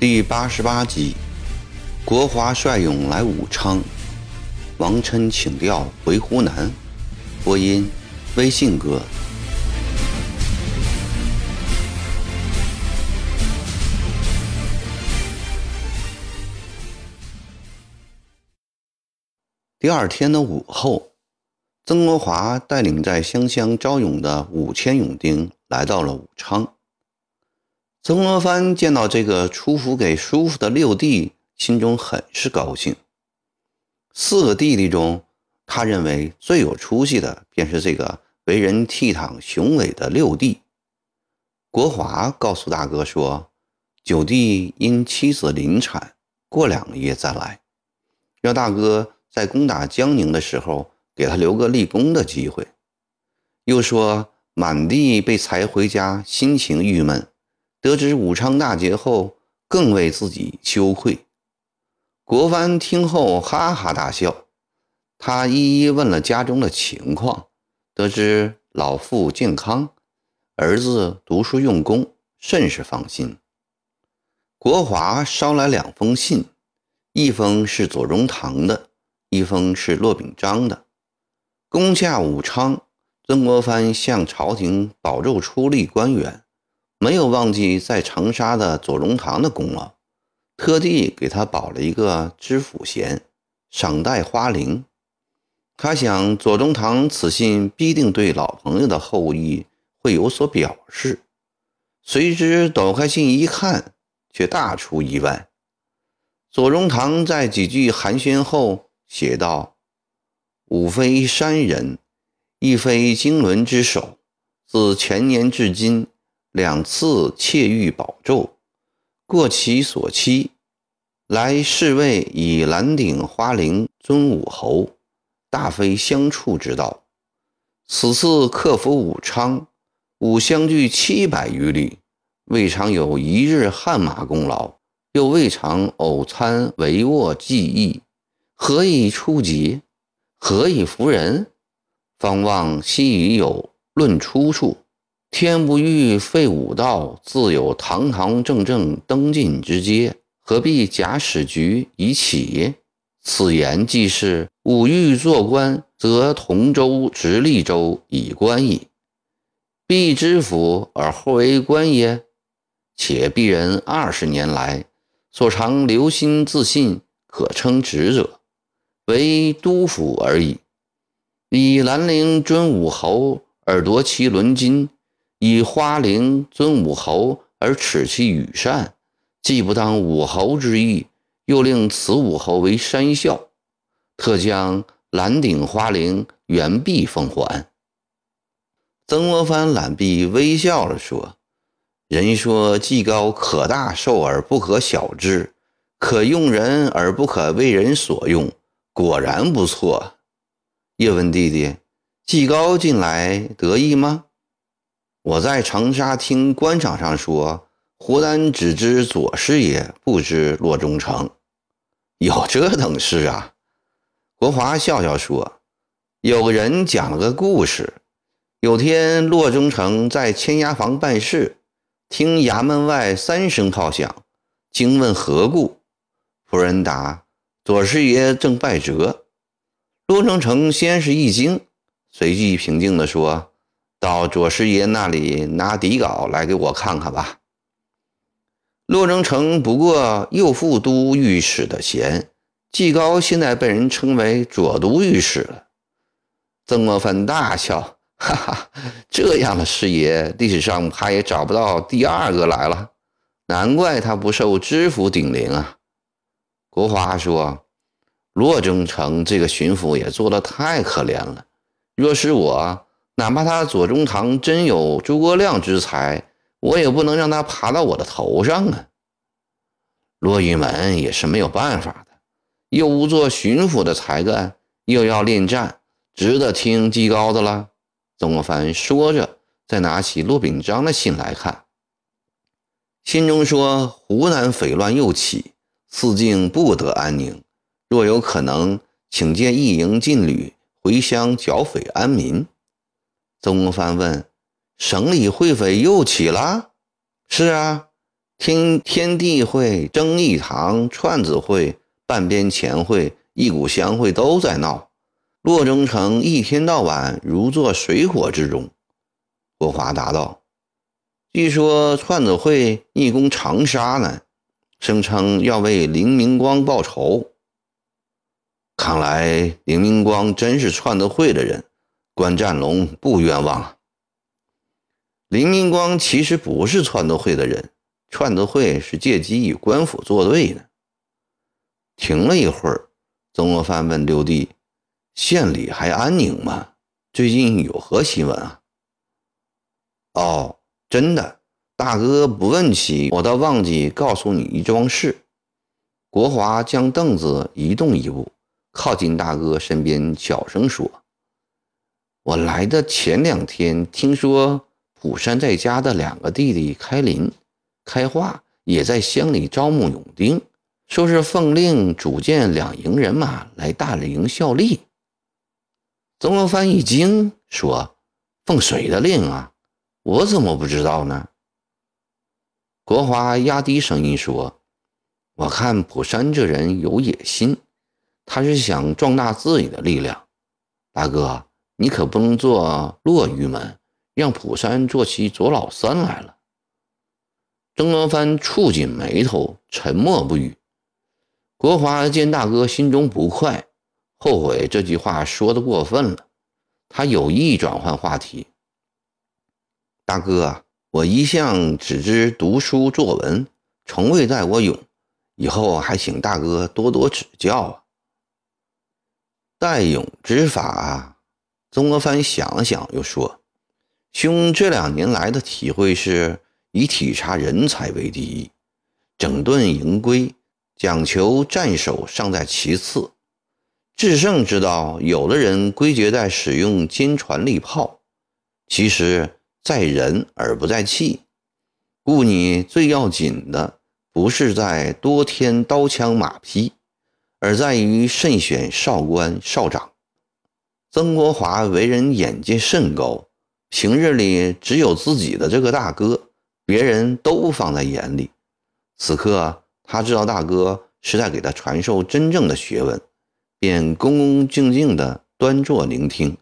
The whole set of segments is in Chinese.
第八十八集，国华率勇来武昌，王琛请调回湖南。播音：微信哥。第二天的午后，曾国华带领在湘乡招勇的五千勇丁来到了武昌。曾国藩见到这个出府给叔父的六弟，心中很是高兴。四个弟弟中，他认为最有出息的便是这个为人倜傥雄伟的六弟。国华告诉大哥说：“九弟因妻子临产，过两个月再来，让大哥在攻打江宁的时候给他留个立功的机会。”又说：“满地被裁回家，心情郁闷。”得知武昌大捷后，更为自己羞愧。国藩听后哈哈大笑。他一一问了家中的情况，得知老父健康，儿子读书用功，甚是放心。国华捎来两封信，一封是左宗棠的，一封是骆秉章的。攻下武昌，曾国藩向朝廷保奏出力官员。没有忘记在长沙的左宗棠的功劳，特地给他保了一个知府衔，赏戴花翎。他想左宗棠此信必定对老朋友的厚谊会有所表示，谁知抖开信一看，却大出意外。左宗棠在几句寒暄后写道：“吾非山人，亦非经纶之首，自前年至今。”两次窃玉宝咒，过其所期，来侍卫以蓝顶花翎尊武侯，大非相处之道。此次克服武昌，吾相距七百余里，未尝有一日汗马功劳，又未尝偶参帷幄技艺，何以出捷？何以服人？方望昔已有论出处。天不欲废武道，自有堂堂正正登进之阶，何必假使局以起？此言既是吾欲做官，则同州、直隶州以官矣。必知府而后为官也？且鄙人二十年来所常留心自信，可称职者，为督府而已。以兰陵尊武侯而夺其伦金。以花翎尊武侯而耻其羽扇，既不当武侯之意，又令此武侯为山笑，特将兰顶花翎原璧奉还。曾国藩揽璧微笑着说：“人说技高可大受而不可小之，可用人而不可为人所用，果然不错。”叶问弟弟，季高近来得意吗？我在长沙听官场上说，胡丹只知左师爷，不知骆中丞，有这等事啊？国华笑笑说：“有个人讲了个故事，有天骆中丞在千押房办事，听衙门外三声炮响，惊问何故？仆人答：左师爷正拜折。骆中成先是一惊，随即平静地说。”到左师爷那里拿底稿来给我看看吧。骆中成不过右副都御史的衔，季高现在被人称为左都御史了。曾国藩大笑，哈哈，这样的师爷，历史上怕也找不到第二个来了。难怪他不受知府顶灵啊。国华说：“骆中丞这个巡抚也做得太可怜了，若是我。”哪怕他左宗棠真有诸葛亮之才，我也不能让他爬到我的头上啊！骆玉门也是没有办法的，又无做巡抚的才干，又要恋战，值得听季高的了。曾国藩说着，再拿起骆秉章的信来看，信中说：“湖南匪乱又起，四境不得安宁，若有可能，请见一营劲旅回乡剿匪安民。曾国藩问：“省里会匪又起了？”“是啊，听天地会、正义堂、串子会、半边钱会、一股乡会都在闹，洛中城一天到晚如坐水火之中。”国华答道：“据说串子会逆攻长沙呢，声称要为林明光报仇。看来林明光真是串子会的人。”关占龙不冤枉啊！林明光其实不是串德会的人，串德会是借机与官府作对的。停了一会儿，曾国藩问六弟：“县里还安宁吗？最近有何新闻啊？”“哦，真的，大哥不问起，我倒忘记告诉你一桩事。”国华将凳子移动一步，靠近大哥身边，小声说。我来的前两天，听说普山在家的两个弟弟开林、开化也在乡里招募勇丁，说是奉令组建两营人马来大营效力。曾国藩一惊，说：“奉谁的令啊？我怎么不知道呢？”国华压低声音说：“我看普山这人有野心，他是想壮大自己的力量，大哥。”你可不能做落玉门，让普山做起左老三来了。曾国藩蹙紧眉头，沉默不语。国华见大哥心中不快，后悔这句话说的过分了，他有意转换话题。大哥，我一向只知读书作文，从未带过勇，以后还请大哥多多指教啊。带勇之法。曾国藩想了想，又说：“兄这两年来的体会是，以体察人才为第一，整顿营规，讲求战守尚在其次。制胜之道，有的人归结在使用坚船利炮，其实在人而不在器。故你最要紧的，不是在多添刀枪马匹，而在于慎选少官少长。”曾国华为人眼界甚高，平日里只有自己的这个大哥，别人都不放在眼里。此刻他知道大哥是在给他传授真正的学问，便恭恭敬敬地端坐聆听。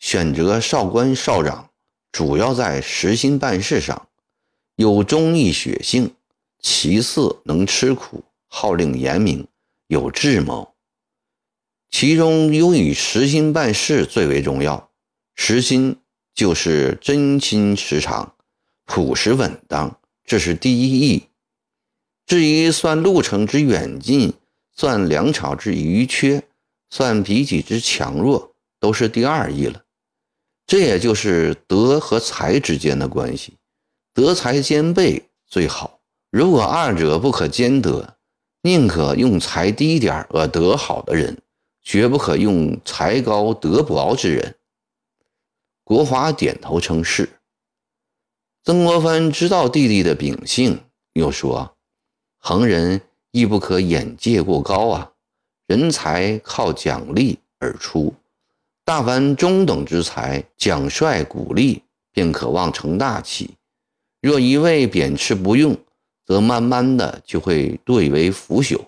选择少官少长，主要在实心办事上，有忠义血性；其次能吃苦，号令严明，有智谋。其中优以实心办事最为重要，实心就是真心实肠，朴实稳当，这是第一义。至于算路程之远近，算粮草之余缺，算彼己之强弱，都是第二义了。这也就是德和才之间的关系，德才兼备最好。如果二者不可兼得，宁可用才低点而德好的人。绝不可用才高德薄之人。国华点头称是。曾国藩知道弟弟的秉性，又说：“恒人亦不可眼界过高啊！人才靠奖励而出，大凡中等之才，奖帅鼓励，便可望成大器；若一味贬斥不用，则慢慢的就会对为腐朽。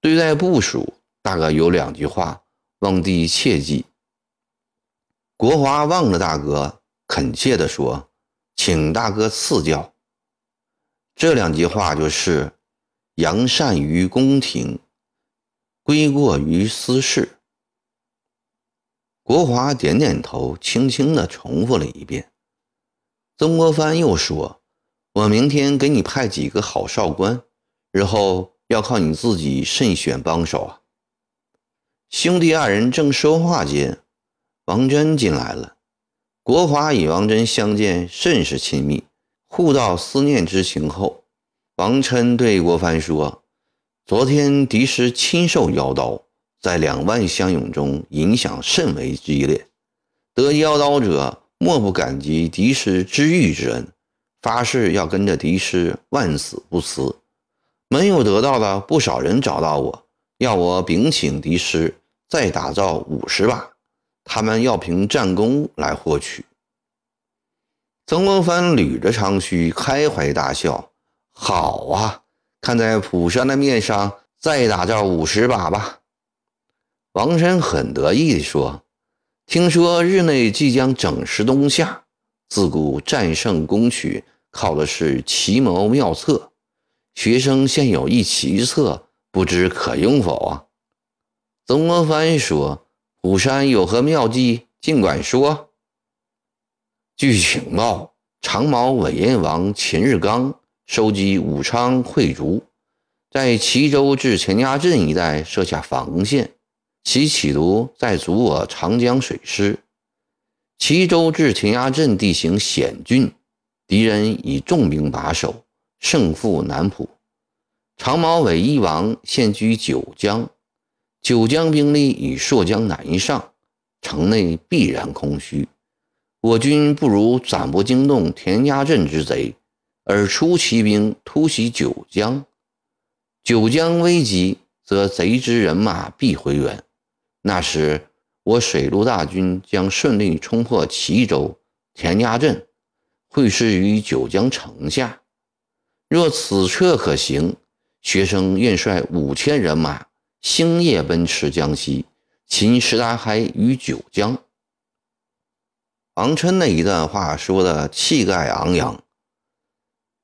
对待部属。”大哥有两句话，望弟切记。国华望着大哥，恳切地说：“请大哥赐教。”这两句话就是“扬善于宫廷，归过于私事。”国华点点头，轻轻地重复了一遍。曾国藩又说：“我明天给你派几个好少官，日后要靠你自己慎选帮手啊。”兄弟二人正说话间，王真进来了。国华与王真相见甚是亲密，互道思念之情后，王琛对国藩说：“昨天敌师亲受妖刀，在两万乡勇中影响甚为激烈。得妖刀者，莫不感激敌师知遇之恩，发誓要跟着敌师万死不辞。没有得到的不少人找到我。”要我禀请敌师，再打造五十把，他们要凭战功来获取。曾国藩捋着长须，开怀大笑：“好啊，看在普山的面上，再打造五十把吧。”王山很得意地说：“听说日内即将整时冬夏，自古战胜攻取靠的是奇谋妙策。学生现有一奇策，不知可用否啊？”曾国藩说：“虎山有何妙计，尽管说。”据情报，长毛伪燕王秦日刚收集武昌会竹，在齐州至钱家镇一带设下防线，其企图在阻我长江水师。齐州至田家镇地形险峻，敌人以重兵把守，胜负难卜。长毛伪一王现居九江，九江兵力与朔江南上，城内必然空虚。我军不如暂不惊动田家镇之贼，而出奇兵突袭九江。九江危急，则贼之人马必回援。那时，我水陆大军将顺利冲破齐州、田家镇，会师于九江城下。若此策可行，学生愿率五千人马，星夜奔驰江西，擒石达开于九江。王琛那一段话说的气概昂扬，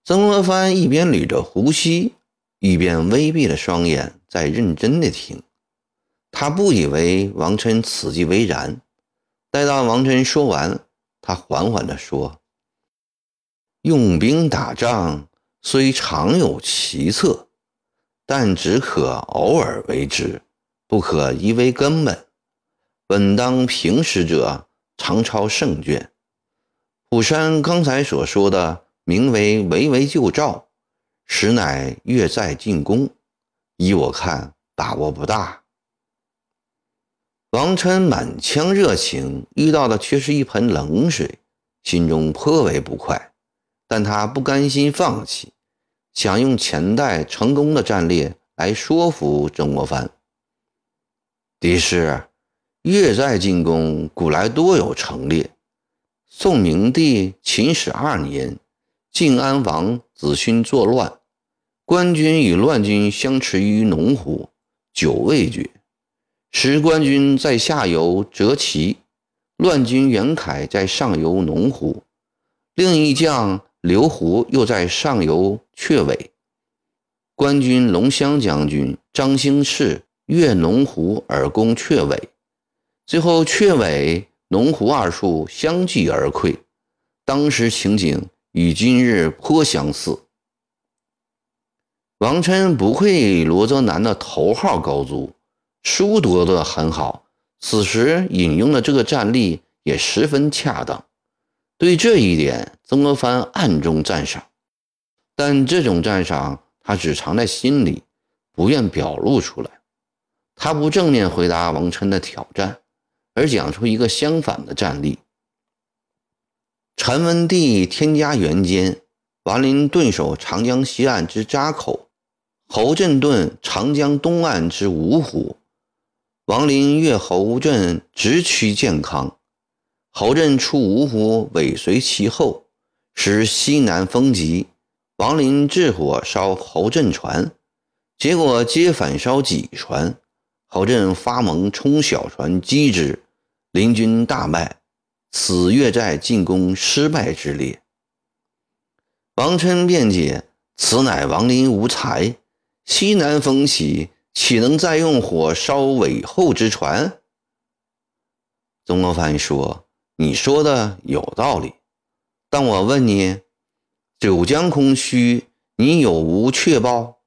曾国藩一边捋着胡须，一边微闭了双眼，在认真的听。他不以为王琛此计为然。待到王琛说完，他缓缓地说：“用兵打仗虽常有奇策，但只可偶尔为之，不可以为根本。本当平时者。”常抄胜卷，虎山刚才所说的名为“围魏救赵”，实乃越寨进攻。依我看，把握不大。王琛满腔热情，遇到的却是一盆冷水，心中颇为不快。但他不甘心放弃，想用前代成功的战略来说服曾国藩。敌士。越寨进攻古来多有成列。宋明帝秦始二年，晋安王子勋作乱，官军与乱军相持于农湖，久未决。时官军在下游折旗，乱军袁凯在上游龙湖，另一将刘胡又在上游雀尾。官军龙骧将军张兴世越龙湖而攻雀尾。最后，雀尾、龙湖二处相继而溃，当时情景与今日颇相似。王琛不愧罗泽南的头号高足，书读得很好，此时引用的这个战例也十分恰当。对这一点，曾国藩暗中赞赏，但这种赞赏他只藏在心里，不愿表露出来。他不正面回答王琛的挑战。而讲出一个相反的战例。陈文帝天嘉元间，王林顿守长江西岸之扎口，侯震顿长江东岸之芜湖。王林越侯镇直趋建康，侯镇出芜湖，尾随其后，使西南风急。王林置火烧侯镇船，结果皆反烧己船。侯镇发蒙冲小船击之。林军大败，此越寨进攻失败之列。王琛辩解：“此乃王林无才，西南风起，岂能再用火烧尾后之船？”曾国藩说：“你说的有道理，但我问你，九江空虚，你有无确报？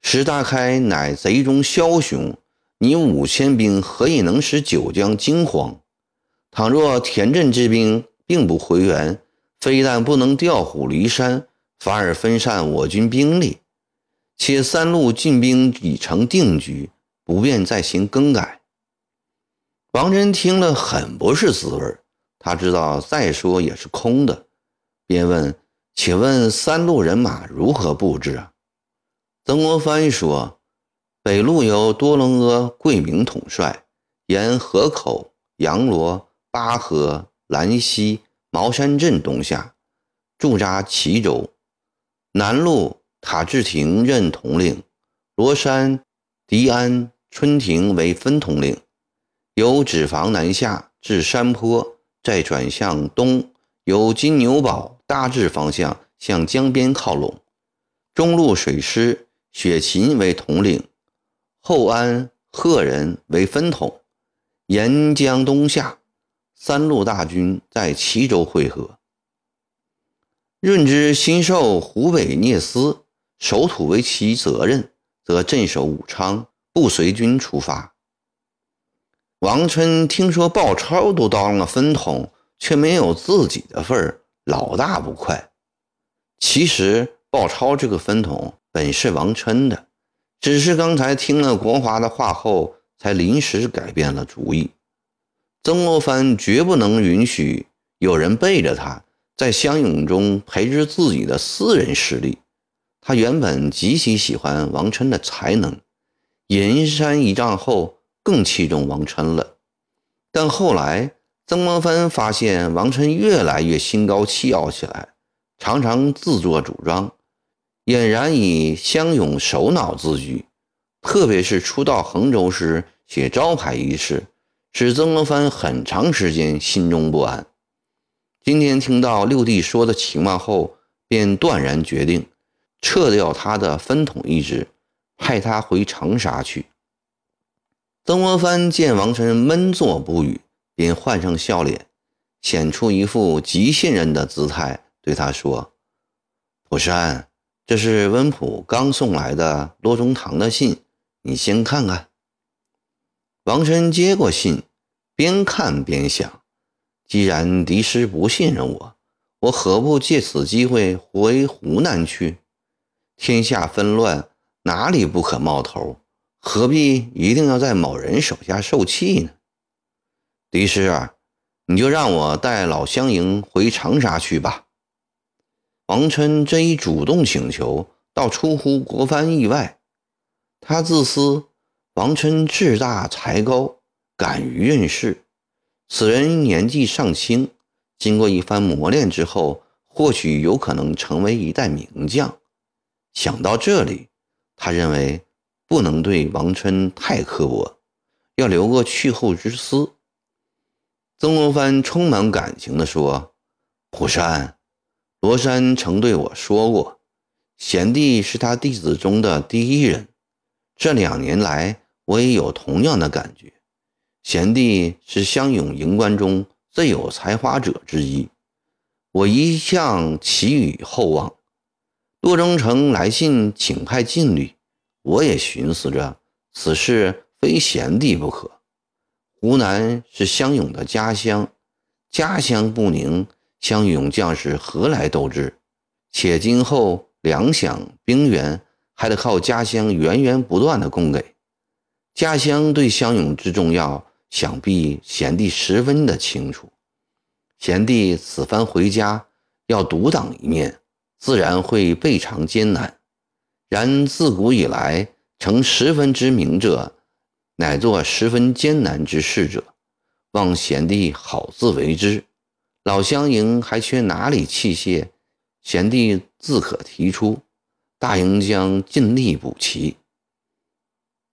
石达开乃贼中枭雄。”你五千兵何以能使九江惊慌？倘若田震之兵并不回援，非但不能调虎离山，反而分散我军兵力。且三路进兵已成定局，不便再行更改。王真听了很不是滋味他知道再说也是空的，便问：“请问三路人马如何布置？”啊？曾国藩说。北路由多隆阿、桂明统帅，沿河口、阳罗、巴河、兰溪、茅山镇东下，驻扎齐州。南路，塔志廷任统领，罗山、迪安、春亭为分统领。由纸房南下至山坡，再转向东，由金牛堡、大致方向向江边靠拢。中路水师，雪琴为统领，后安、贺人为分统。沿江东下，三路大军在齐州会合。润之新授湖北聂司，守土为其责任，则镇守武昌，不随军出发。王琛听说鲍超都当了分统，却没有自己的份儿，老大不快。其实鲍超这个分统本是王琛的，只是刚才听了国华的话后，才临时改变了主意。曾国藩绝不能允许有人背着他在湘勇中培植自己的私人势力。他原本极其喜欢王琛的才能，银山一仗后。更器重王琛了，但后来曾国藩发现王琛越来越心高气傲起来，常常自作主张，俨然以湘勇首脑自居。特别是初到衡州时写招牌一事，使曾国藩很长时间心中不安。今天听到六弟说的情况后，便断然决定撤掉他的分统一职，派他回长沙去。曾国藩见王臣闷坐不语，便换上笑脸，显出一副极信任的姿态，对他说：“普山，这是温普刚送来的罗中堂的信，你先看看。”王臣接过信，边看边想：“既然敌师不信任我，我何不借此机会回湖南去？天下纷乱，哪里不可冒头？”何必一定要在某人手下受气呢？狄师啊，你就让我带老乡营回长沙去吧。王琛这一主动请求，倒出乎国藩意外。他自私，王琛志大才高，敢于任事。此人年纪尚轻，经过一番磨练之后，或许有可能成为一代名将。想到这里，他认为。不能对王琛太刻薄，要留个去后之思。曾国藩充满感情地说：“虎山，罗山曾对我说过，贤弟是他弟子中的第一人。这两年来，我也有同样的感觉。贤弟是湘勇营官中最有才华者之一，我一向寄予厚望。骆中丞来信请派劲旅。”我也寻思着，此事非贤弟不可。湖南是湘勇的家乡，家乡不宁，湘勇将士何来斗志？且今后粮饷兵源还得靠家乡源源不断的供给。家乡对湘勇之重要，想必贤弟十分的清楚。贤弟此番回家要独当一面，自然会倍尝艰难。然自古以来，成十分之名者，乃做十分艰难之事者。望贤弟好自为之。老乡营还缺哪里器械，贤弟自可提出，大营将尽力补齐。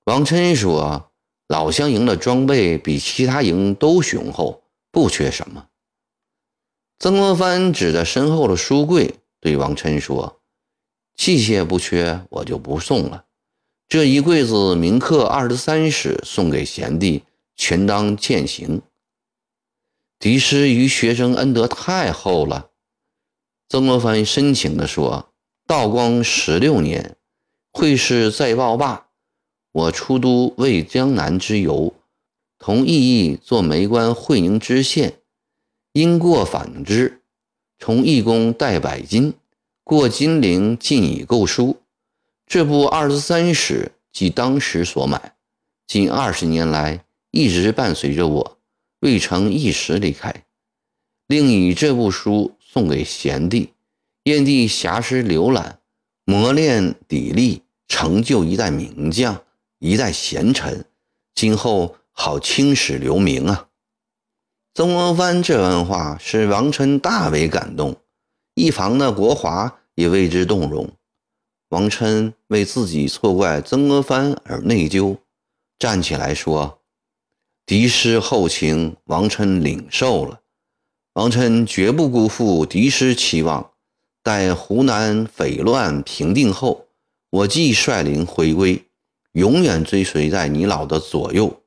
王琛说：“老乡营的装备比其他营都雄厚，不缺什么。”曾国藩指着身后的书柜，对王琛说。器械不缺，我就不送了。这一柜子铭刻二十三史送给贤弟，全当践行。敌师于学生恩德太厚了。曾国藩深情地说：“道光十六年，会试在报罢，我出都为江南之游，同义义做梅关会宁知县，因过反之，从义工带百金。”过金陵尽已购书，这部二十三史即当时所买，近二十年来一直伴随着我，未曾一时离开。另以这部书送给贤弟，燕帝暇时浏览，磨练砥砺，成就一代名将，一代贤臣。今后好青史留名啊！曾国藩这番话使王琛大为感动，一旁的国华也为之动容。王琛为自己错怪曾国藩而内疚，站起来说：“敌师后情，王琛领受了。王琛绝不辜负敌师期望。待湖南匪乱平定后，我即率领回归，永远追随在你老的左右。”